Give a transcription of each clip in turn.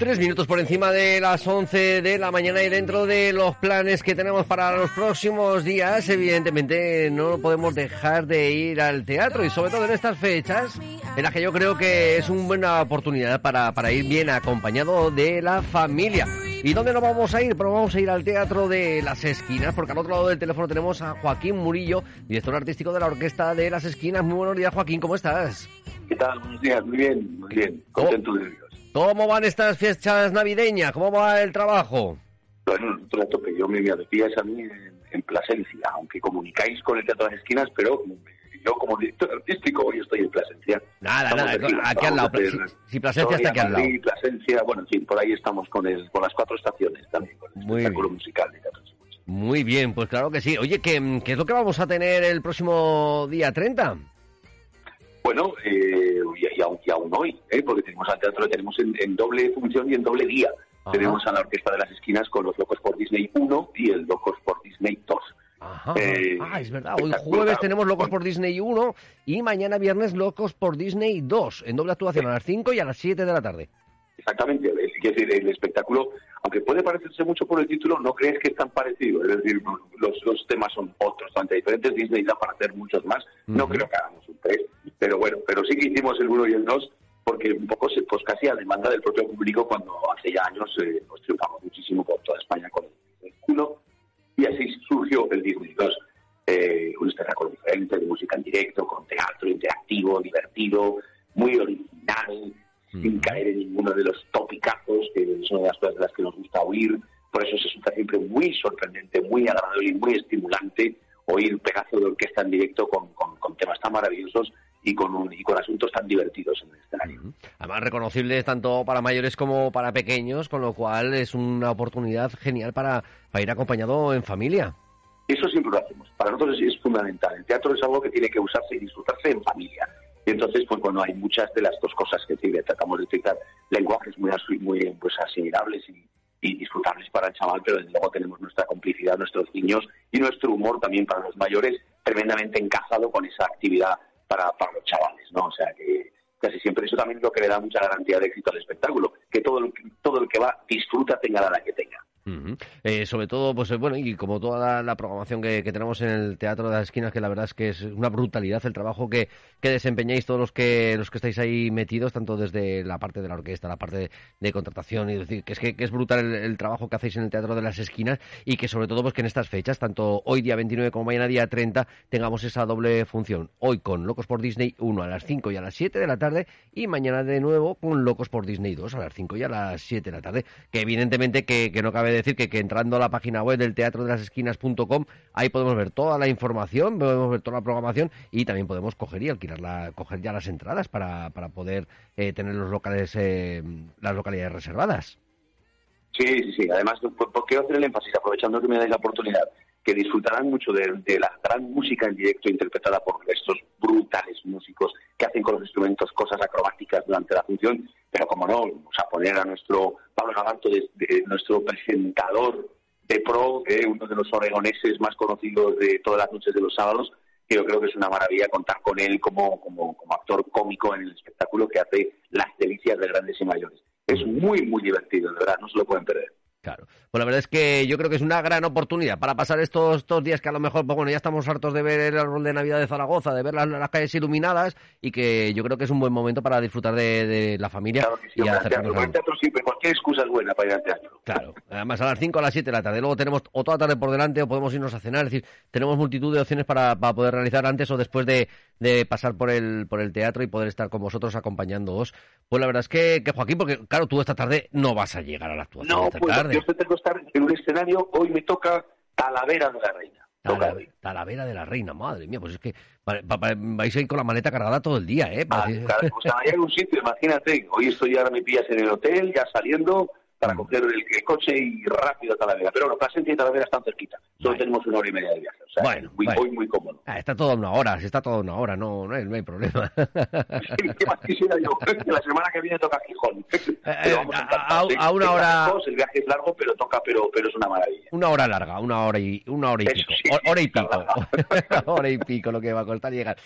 Tres minutos por encima de las 11 de la mañana y dentro de los planes que tenemos para los próximos días, evidentemente no podemos dejar de ir al teatro y sobre todo en estas fechas en las que yo creo que es una buena oportunidad para, para ir bien acompañado de la familia. ¿Y dónde nos vamos a ir? Pues vamos a ir al Teatro de las Esquinas, porque al otro lado del teléfono tenemos a Joaquín Murillo, director artístico de la Orquesta de las Esquinas. Muy buenos días, Joaquín, ¿cómo estás? ¿Qué tal? Buenos días, muy bien, muy bien, contento de. ¿Cómo van estas fiestas navideñas? ¿Cómo va el trabajo? Bueno, nosotros tope, yo me decías a mí en, en Plasencia, aunque comunicáis con el Teatro de las Esquinas, pero yo como director artístico hoy estoy en Plasencia. Nada, Estamos nada, aquí, aquí al lado. hacer Si, si Plasencia está aquí al lado. Madrid, Plasencia, bueno, en fin, por ahí estamos con el, con las cuatro estaciones también, con el Muy espectáculo bien. musical de Teatro. Muy bien, pues claro que sí. Oye, ¿qué, qué es lo que vamos a tener el próximo día 30? Bueno, eh, y, y aún, y aún hoy, ¿eh? porque tenemos al teatro, tenemos en, en doble función y en doble día. Ajá. Tenemos a la Orquesta de las Esquinas con los Locos por Disney 1 y el Locos por Disney 2. Ajá. Eh, ah, es verdad. Hoy jueves tenemos Locos por Disney 1 y mañana viernes Locos por Disney 2 en doble actuación a las 5 y a las 7 de la tarde. Exactamente, es decir, el espectáculo, aunque puede parecerse mucho por el título, no crees que es tan parecido. Es decir, los, los temas son otros, bastante diferentes. Disney da para hacer muchos más. No creo que tres, pero bueno, pero sí que hicimos el 1 y el 2 porque un poco, se- pues casi a demanda del propio público cuando hace ya años eh, pues triunfamos muchísimo por toda España con el 1 y así surgió el Disney 2. Eh, un espectáculo diferente de música en directo, con teatro interactivo, divertido, muy original, sin caer en ninguno de los topicazos, que son una de las cosas de las que nos gusta oír. Por eso se resulta siempre muy sorprendente, muy agradable y muy estimulante oír pedazo de orquesta en directo con, con- con temas tan maravillosos y con, un- y con asuntos tan divertidos en el escenario. Además, reconocibles tanto para mayores como para pequeños, con lo cual es una oportunidad genial para, para ir acompañado en familia. Eso siempre lo hacemos. Para nosotros es, es fundamental. El teatro es algo que tiene que usarse y disfrutarse en familia. Y entonces, pues cuando hay muchas de las dos cosas que tiene, tratamos de utilizar lenguajes muy, muy pues, asimilables y, y disfrutables para el chaval, pero desde luego tenemos nuestra complicidad, nuestros niños y nuestro humor también para los mayores, tremendamente encajado con esa actividad para, para los chavales, ¿no? O sea que casi siempre eso también es lo que le da mucha garantía de éxito al espectáculo, que todo el, todo el que va disfruta tenga la que tenga. Eh, sobre todo, pues eh, bueno, y como toda la, programación que, tenemos en el Teatro de las Esquinas, que la verdad es que es una brutalidad el trabajo que, que desempeñáis todos los que los que estáis ahí metidos, tanto desde la parte de la orquesta, la parte de, contratación, y decir, que es que, es brutal el, el trabajo que hacéis en el Teatro de las Esquinas y que sobre todo pues que en estas fechas, tanto hoy día 29 como mañana día 30, tengamos esa doble función. Hoy con Locos por Disney 1 a las 5 y a las 7 de la tarde y mañana de nuevo con Locos por Disney 2 a las 5 y a las 7 de la tarde. Que evidentemente que, que no cabe decir que, entrando a la página web del teatro de las esquinas.com ahí podemos ver toda la información, podemos ver toda la programación y también podemos coger y alquilar la, coger ya las entradas para, para poder eh, tener los locales, eh, las localidades reservadas. Sí, sí, sí. Además, quiero hacer el énfasis, aprovechando que me dais la oportunidad, que disfrutarán mucho de, la gran música en directo interpretada por estos brutales músicos que hacen con los instrumentos cosas acrobáticas durante la función, pero como no, vamos a poner a nuestro Pablo de- nuestro presentador de pro, eh, uno de los oregoneses más conocidos de todas las noches de los sábados, yo creo que es una maravilla contar con él como, como, como actor cómico en el espectáculo que hace las delicias de grandes y mayores. Es muy, muy divertido, de verdad, no se lo pueden perder. Claro. Pues la verdad es que yo creo que es una gran oportunidad para pasar estos, estos días que a lo mejor, pues bueno, ya estamos hartos de ver el árbol de Navidad de Zaragoza, de ver las, las calles iluminadas y que yo creo que es un buen momento para disfrutar de, de la familia Claro que sí, y hombre, teatro, a- teatro siempre, cualquier excusa es buena para ir al teatro. Claro, además a las 5 a las 7 de la tarde. Luego tenemos o toda la tarde por delante o podemos irnos a cenar. Es decir, tenemos multitud de opciones para, para poder realizar antes o después de, de pasar por el, por el teatro y poder estar con vosotros acompañándoos. Pues la verdad es que, que Joaquín, porque claro, tú esta tarde no vas a llegar a la actuación No, esta pues tarde. Yo tengo que estar en un escenario, hoy me toca Talavera de la Reina. Talavera de la Reina, madre mía, pues es que pa- vais a ir con la maleta cargada todo el día, ¿eh? Ah, o sea, hay un sitio, imagínate, hoy estoy ahora me pillas en el hotel, ya saliendo, para Mm. coger el, el coche y rápido a Talavera. Pero bueno, Plasencia y Talavera están cerquita. Solo Vale. tenemos una hora y media de viaje. O sea, Bueno, muy, vale. muy, muy cómodo. Ah, está todo a una hora, si está todo a una hora, no, no hay, no hay problema. ¿Qué más quisiera yo? Que la semana que viene toca Gijón. Pero vamos a- encantados, a- ¿eh? a una hora- El viaje es largo, pero toca, pero, pero es una maravilla. Una hora larga, una hora y una hora y Eso pico. Hora y pico. hora y pico lo que va a costar llegar.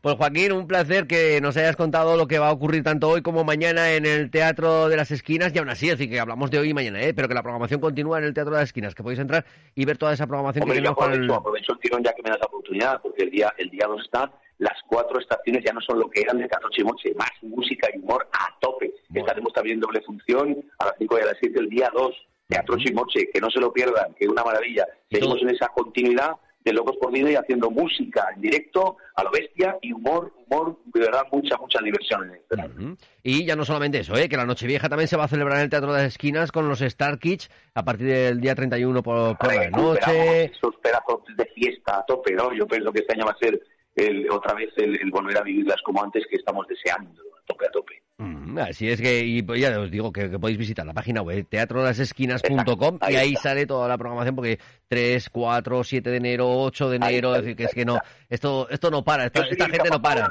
Pues Joaquín, un placer que nos hayas contado lo que va a ocurrir tanto hoy como mañana en el Teatro de las Esquinas y aún así, es decir, que hablamos de hoy y mañana, ¿eh? pero que la programación continúa en el Teatro de las Esquinas, que podéis entrar y ver toda esa programación Hombre, que tenemos el... aprovecho, el tirón ya que me das la oportunidad, porque el día, el día 2 está, las cuatro estaciones ya no son lo que eran de Catoche Moche, más música y humor a tope. Bueno. Estaremos también doble función a las 5 y a las 7 el día 2, Teatro. Chimoche, que no se lo pierdan, que es una maravilla. Y Seguimos en esa continuidad de Locos por Disney haciendo música en directo, a lo bestia, y humor, humor, de verdad, mucha, mucha diversión en el escenario. Ujú. Y ya no solamente eso, ¿eh? que la Nochevieja también se va a celebrar en el Teatro de las Esquinas con los Star Kids a partir del día 31 por, por la noche. esos pedazos de fiesta a tope, ¿no? Yo pienso que este año va a ser el- otra vez el, el volver a vivirlas como antes, que estamos deseando, a tope, a tope. Mm, Así es que, y pues ya os digo que, que podéis visitar la página web teatrolasesquinas.com y ahí está. sale toda la programación porque 3, 4, 7 de enero, 8 de enero, es decir, que es que no, esto, esto no para, esta, gente no para.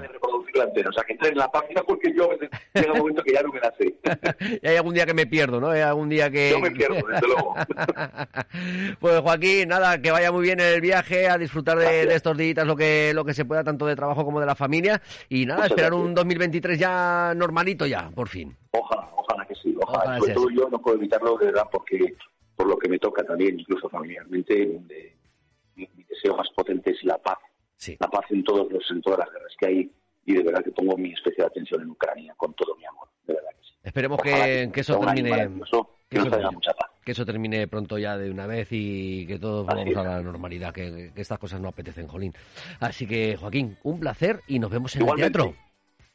Ahora de reproducirla entera, o sea, que entren en la página porque yo llega un momento que ya no me la sé. Y hay algún día que me pierdo, ¿no? Hay algún día que... Yo me pierdo, desde luego. pues Joaquín, nada, que vaya muy bien el viaje, a disfrutar de, de estos días lo que, lo que se pueda, tanto de trabajo como de la familia. Y nada, Muchas esperar gracias. un 2023 ya normalito ya, por fin. Ojalá, ojalá que sí, ojalá. Ojalá Sobre todo yo no puedo evitarlo, de verdad, porque por lo que me toca también, incluso familiarmente, de- mi, mi deseo más potente es la paz. Sí. La paz en, todos los, en todas las guerras que hay y de verdad que pongo mi especial atención en Ucrania con todo mi amor, de verdad que sí. Esperemos que, que eso termine... que eso termine. mucha paz. que eso termine pronto ya de una vez y que todos volvamos a la normalidad, que, estas cosas no apetecen, Jolín. Así que, Joaquín, un placer y nos vemos en Igualmente. el teatro.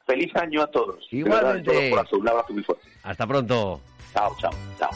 Feliz año a todos. Igualmente. verdad, todo un abrazo muy fuerte. Hasta pronto. Chao, chao, chao.